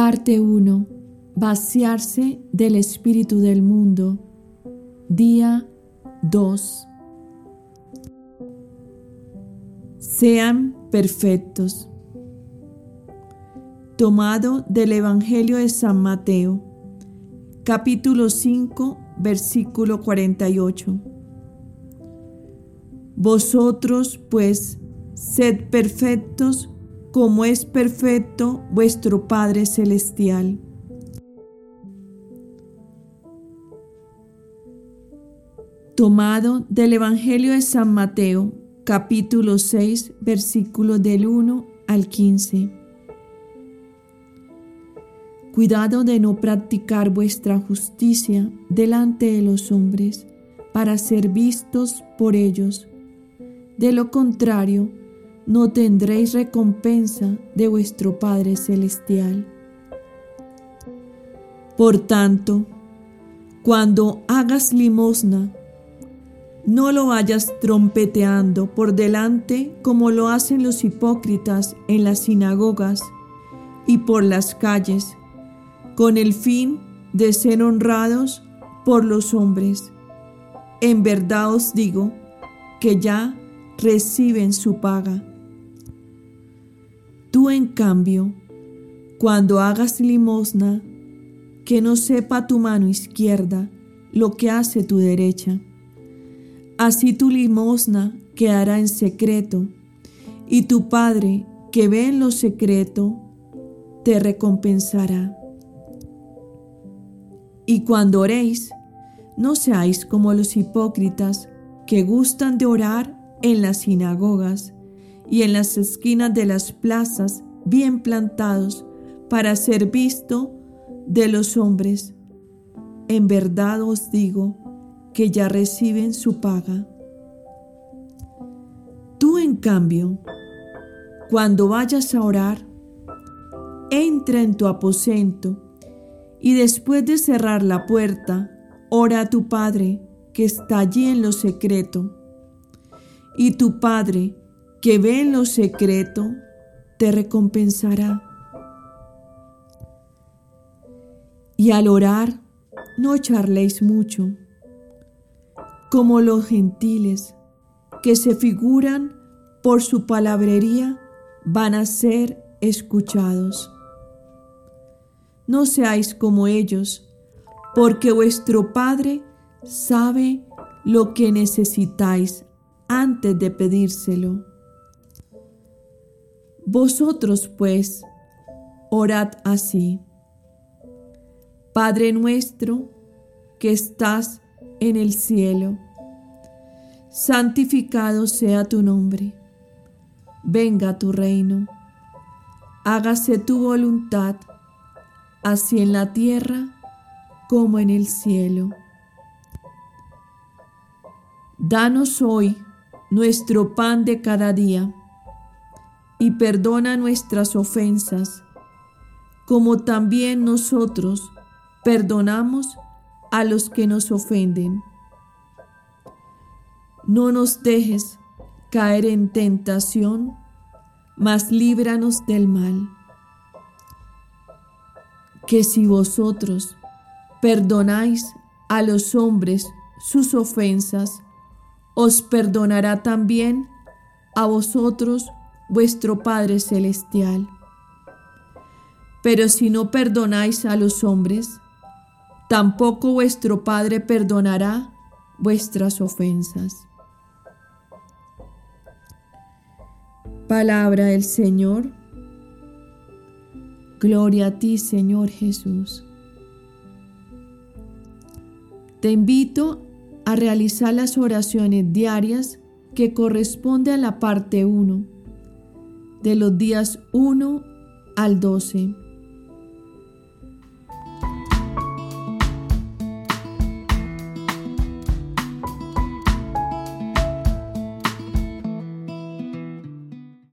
Parte 1. Vaciarse del espíritu del mundo. Día 2. Sean perfectos. Tomado del Evangelio de San Mateo, capítulo 5, versículo 48. Vosotros, pues, sed perfectos como es perfecto vuestro Padre Celestial. Tomado del Evangelio de San Mateo, capítulo 6, versículos del 1 al 15. Cuidado de no practicar vuestra justicia delante de los hombres para ser vistos por ellos. De lo contrario, no tendréis recompensa de vuestro Padre Celestial. Por tanto, cuando hagas limosna, no lo vayas trompeteando por delante como lo hacen los hipócritas en las sinagogas y por las calles, con el fin de ser honrados por los hombres. En verdad os digo que ya reciben su paga. Tú en cambio, cuando hagas limosna, que no sepa tu mano izquierda lo que hace tu derecha. Así tu limosna quedará en secreto, y tu Padre que ve en lo secreto te recompensará. Y cuando oréis, no seáis como los hipócritas que gustan de orar en las sinagogas y en las esquinas de las plazas bien plantados para ser visto de los hombres. En verdad os digo que ya reciben su paga. Tú en cambio, cuando vayas a orar, entra en tu aposento y después de cerrar la puerta, ora a tu Padre que está allí en lo secreto. Y tu Padre que ve en lo secreto, te recompensará. Y al orar, no charléis mucho, como los gentiles, que se figuran por su palabrería, van a ser escuchados. No seáis como ellos, porque vuestro Padre sabe lo que necesitáis antes de pedírselo. Vosotros pues, orad así. Padre nuestro que estás en el cielo, santificado sea tu nombre, venga tu reino, hágase tu voluntad, así en la tierra como en el cielo. Danos hoy nuestro pan de cada día y perdona nuestras ofensas, como también nosotros perdonamos a los que nos ofenden. No nos dejes caer en tentación, mas líbranos del mal. Que si vosotros perdonáis a los hombres sus ofensas, os perdonará también a vosotros vuestro Padre Celestial. Pero si no perdonáis a los hombres, tampoco vuestro Padre perdonará vuestras ofensas. Palabra del Señor. Gloria a ti, Señor Jesús. Te invito a realizar las oraciones diarias que corresponde a la parte 1 de los días 1 al 12.